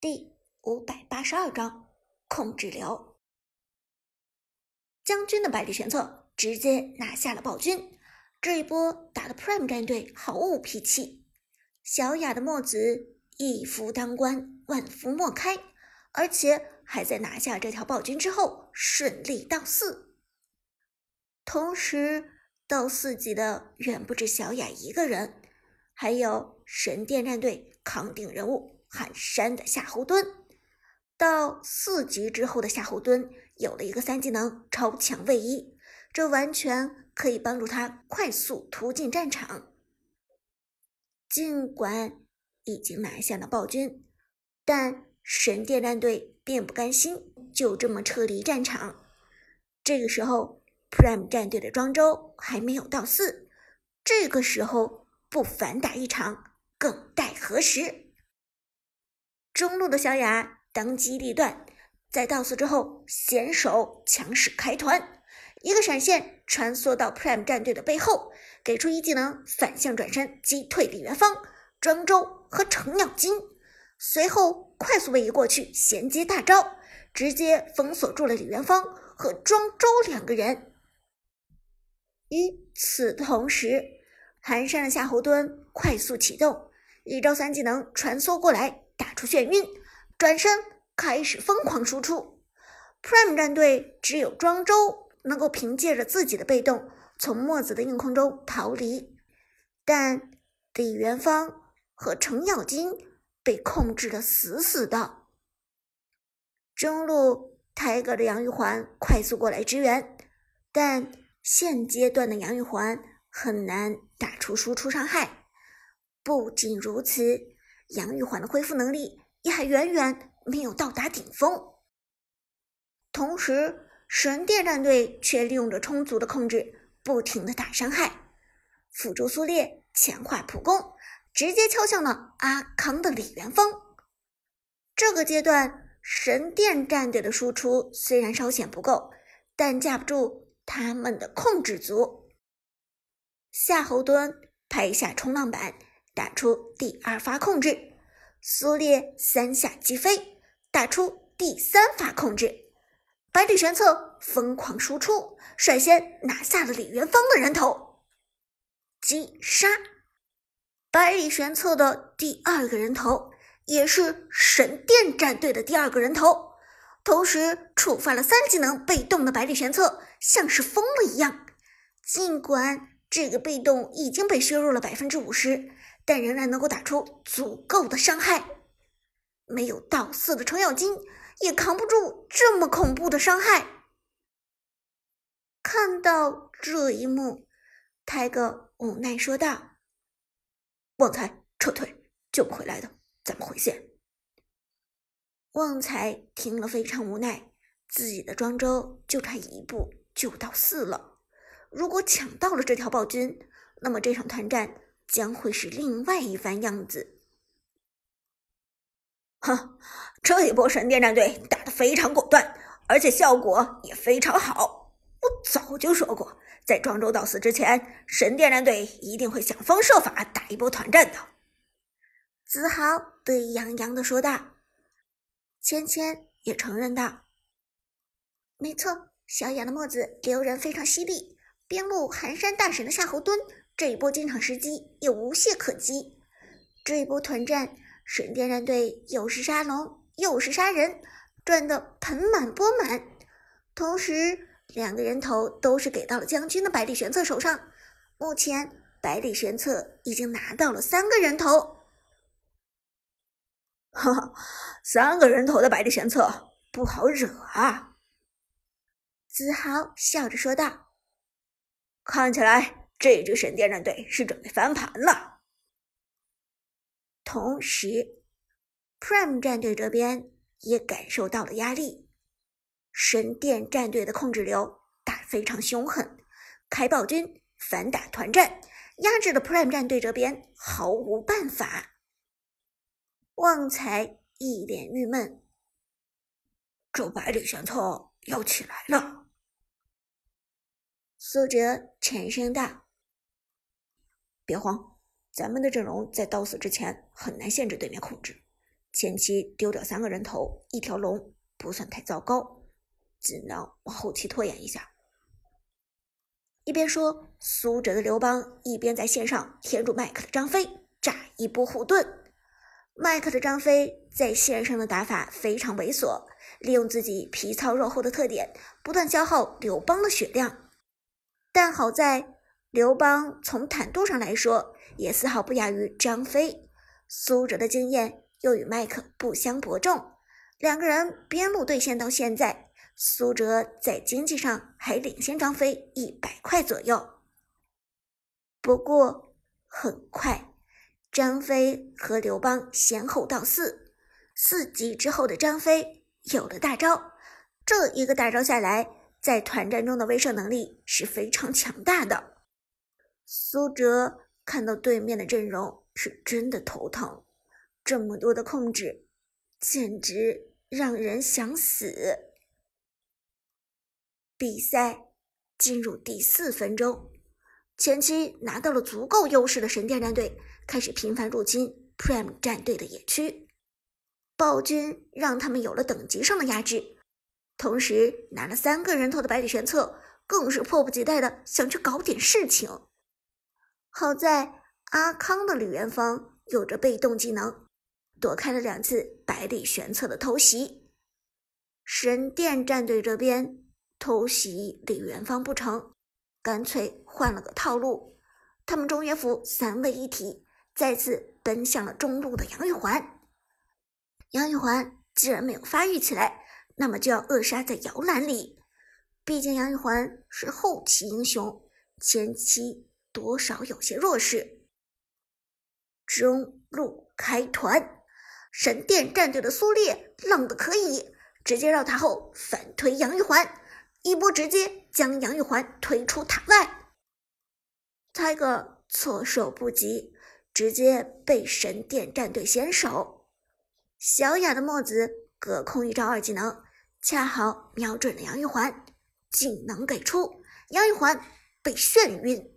第五百八十二章控制流。将军的百里玄策直接拿下了暴君，这一波打的 Prime 战队毫无脾气。小雅的墨子一夫当关，万夫莫开，而且还在拿下这条暴君之后顺利到四。同时，到四级的远不止小雅一个人，还有神殿战队扛鼎人物。寒山的夏侯惇，到四级之后的夏侯惇有了一个三技能超强位移，这完全可以帮助他快速突进战场。尽管已经拿下了暴君，但神殿战队并不甘心就这么撤离战场。这个时候，Prime 战队的庄周还没有到四，这个时候不反打一场，更待何时？中路的小雅当机立断，在到四之后先手强势开团，一个闪现穿梭到 Prime 战队的背后，给出一技能反向转身击退李元芳、庄周和程咬金，随后快速位移过去衔接大招，直接封锁住了李元芳和庄周两个人。与此同时，寒山的夏侯惇快速启动一招三技能穿梭过来。出眩晕，转身开始疯狂输出。Prime 战队只有庄周能够凭借着自己的被动从墨子的硬控中逃离，但李元芳和程咬金被控制的死死的。中路 Tiger 的杨玉环快速过来支援，但现阶段的杨玉环很难打出输出伤害。不仅如此。杨玉环的恢复能力也还远远没有到达顶峰，同时神殿战队却利用着充足的控制，不停的打伤害，辅助苏烈强化普攻，直接敲向了阿康的李元芳。这个阶段神殿战队的输出虽然稍显不够，但架不住他们的控制足。夏侯惇拍下冲浪板。打出第二发控制，苏烈三下击飞，打出第三发控制，百里玄策疯狂输出，率先拿下了李元芳的人头，击杀。百里玄策的第二个人头，也是神殿战队的第二个人头，同时触发了三技能被动的百里玄策像是疯了一样，尽管这个被动已经被削弱了百分之五十。但仍然能够打出足够的伤害，没有到四的程咬金也扛不住这么恐怖的伤害。看到这一幕，泰哥无奈说道：“旺财撤退，救不回来的，咱们回线。”旺财听了非常无奈，自己的庄周就差一步就到四了，如果抢到了这条暴君，那么这场团战。将会是另外一番样子。哼，这一波神殿战队打得非常果断，而且效果也非常好。我早就说过，在庄周到死之前，神殿战队一定会想方设法打一波团战的。子豪得意洋洋的说道。芊芊也承认道：“没错，小雅的墨子留人非常犀利，边路寒山大神的夏侯惇。”这一波进场时机也无懈可击。这一波团战，神殿战队又是杀龙又是杀人，赚得盆满钵满。同时，两个人头都是给到了将军的百里玄策手上。目前，百里玄策已经拿到了三个人头。哈哈，三个人头的百里玄策不好惹啊！子豪笑着说道：“看起来。”这支神殿战队是准备翻盘了。同时，Prime 战队这边也感受到了压力。神殿战队的控制流打非常凶狠，开暴君反打团战，压制了 Prime 战队这边毫无办法。旺财一脸郁闷，这百里玄策要起来了。苏哲沉声道。别慌，咱们的阵容在到死之前很难限制对面控制，前期丢掉三个人头，一条龙不算太糟糕，只能往后期拖延一下。一边说，苏哲的刘邦一边在线上贴住麦克的张飞，炸一波护盾。麦克的张飞在线上的打法非常猥琐，利用自己皮糙肉厚的特点，不断消耗刘邦的血量。但好在刘邦从坦度上来说，也丝毫不亚于张飞。苏哲的经验又与麦克不相伯仲，两个人边路对线到现在。苏哲在经济上还领先张飞一百块左右，不过很快，张飞和刘邦先后到四四级之后的张飞有了大招，这一个大招下来，在团战中的威慑能力是非常强大的。苏哲看到对面的阵容是真的头疼，这么多的控制，简直让人想死。比赛进入第四分钟，前期拿到了足够优势的神殿战队开始频繁入侵 Prime 战队的野区，暴君让他们有了等级上的压制，同时拿了三个人头的百里玄策更是迫不及待的想去搞点事情。好在阿康的李元芳有着被动技能，躲开了两次百里玄策的偷袭。神殿战队这边。偷袭李元芳不成，干脆换了个套路。他们中原府三位一体，再次奔向了中路的杨玉环。杨玉环既然没有发育起来，那么就要扼杀在摇篮里。毕竟杨玉环是后期英雄，前期多少有些弱势。中路开团，神殿战队的苏烈浪的可以，直接绕塔后反推杨玉环。一波直接将杨玉环推出塔外，Tiger 措手不及，直接被神殿战队先手。小雅的墨子隔空一招二技能，恰好瞄准了杨玉环，技能给出，杨玉环被眩晕。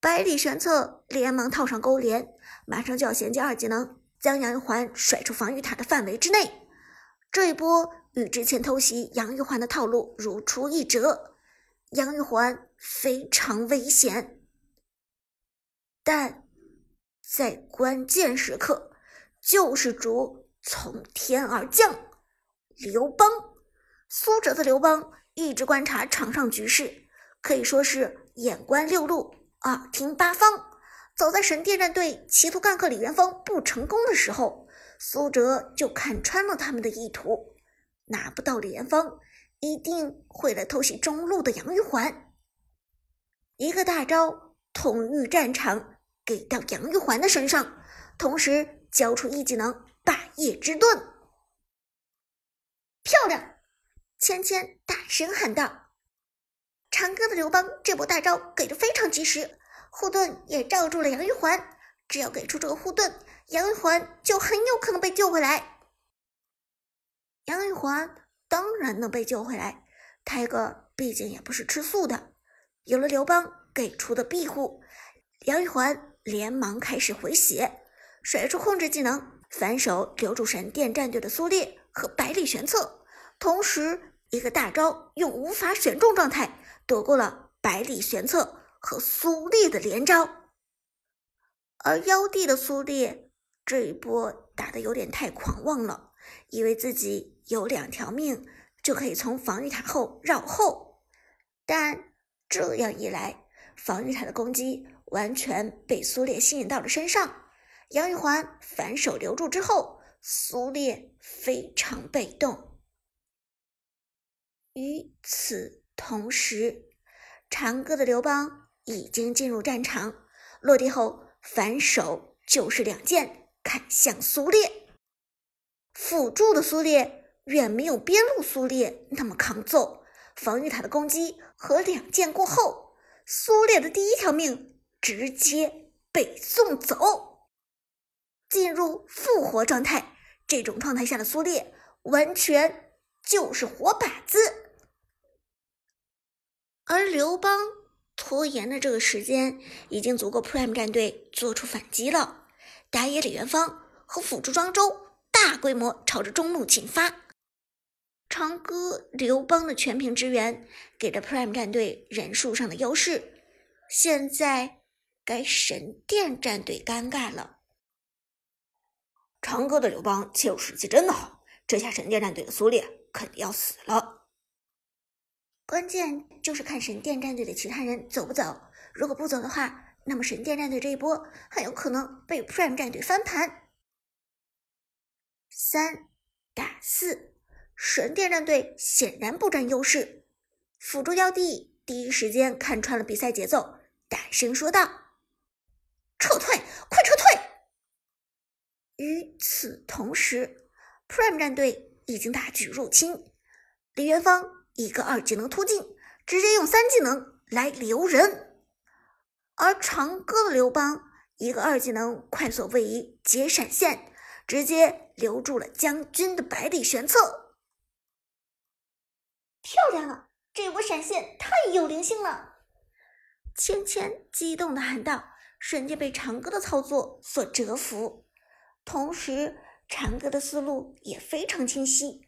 百里玄策连忙套上勾连，马上就要衔接二技能，将杨玉环甩出防御塔的范围之内。这一波。与之前偷袭杨玉环的套路如出一辙，杨玉环非常危险，但在关键时刻，救世主从天而降。刘邦，苏哲的刘邦一直观察场上局势，可以说是眼观六路，耳听八方。早在神殿战队企图干克李元芳不成功的时候，苏哲就看穿了他们的意图。拿不到李元芳，一定会来偷袭中路的杨玉环。一个大招统御战场给到杨玉环的身上，同时交出一技能霸业之盾。漂亮！芊芊大声喊道：“长歌的刘邦这波大招给的非常及时，护盾也罩住了杨玉环。只要给出这个护盾，杨玉环就很有可能被救回来。”杨玉环当然能被救回来，泰哥毕竟也不是吃素的。有了刘邦给出的庇护，杨玉环连忙开始回血，甩出控制技能，反手留住神殿战队的苏烈和百里玄策，同时一个大招用无法选中状态躲过了百里玄策和苏烈的连招。而妖帝的苏烈这一波打的有点太狂妄了，以为自己。有两条命就可以从防御塔后绕后，但这样一来，防御塔的攻击完全被苏烈吸引到了身上。杨玉环反手留住之后，苏烈非常被动。与此同时，长歌的刘邦已经进入战场，落地后反手就是两剑砍向苏烈，辅助的苏烈。远没有边路苏烈那么抗揍，防御塔的攻击和两剑过后，苏烈的第一条命直接被送走，进入复活状态。这种状态下的苏烈完全就是活靶子，而刘邦拖延的这个时间已经足够 Prime 战队做出反击了，打野李元芳和辅助庄周大规模朝着中路进发。长歌、刘邦的全屏支援给了 Prime 战队人数上的优势，现在该神殿战队尴尬了。长歌的刘邦切入时机真的好，这下神殿战队的苏烈肯定要死了。关键就是看神殿战队的其他人走不走，如果不走的话，那么神殿战队这一波很有可能被 Prime 战队翻盘。三打四。神殿战队显然不占优势，辅助妖帝第一时间看穿了比赛节奏，大声说道：“撤退，快撤退！”与此同时，Prime 战队已经大举入侵，李元芳一个二技能突进，直接用三技能来留人，而长歌的刘邦一个二技能快速位移接闪现，直接留住了将军的百里玄策。漂亮了！这波闪现太有灵性了！芊芊激动的喊道，瞬间被长歌的操作所折服。同时，长歌的思路也非常清晰，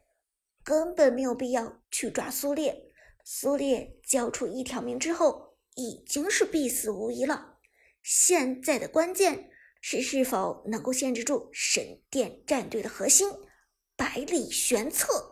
根本没有必要去抓苏烈。苏烈交出一条命之后，已经是必死无疑了。现在的关键是是否能够限制住神殿战队的核心百里玄策。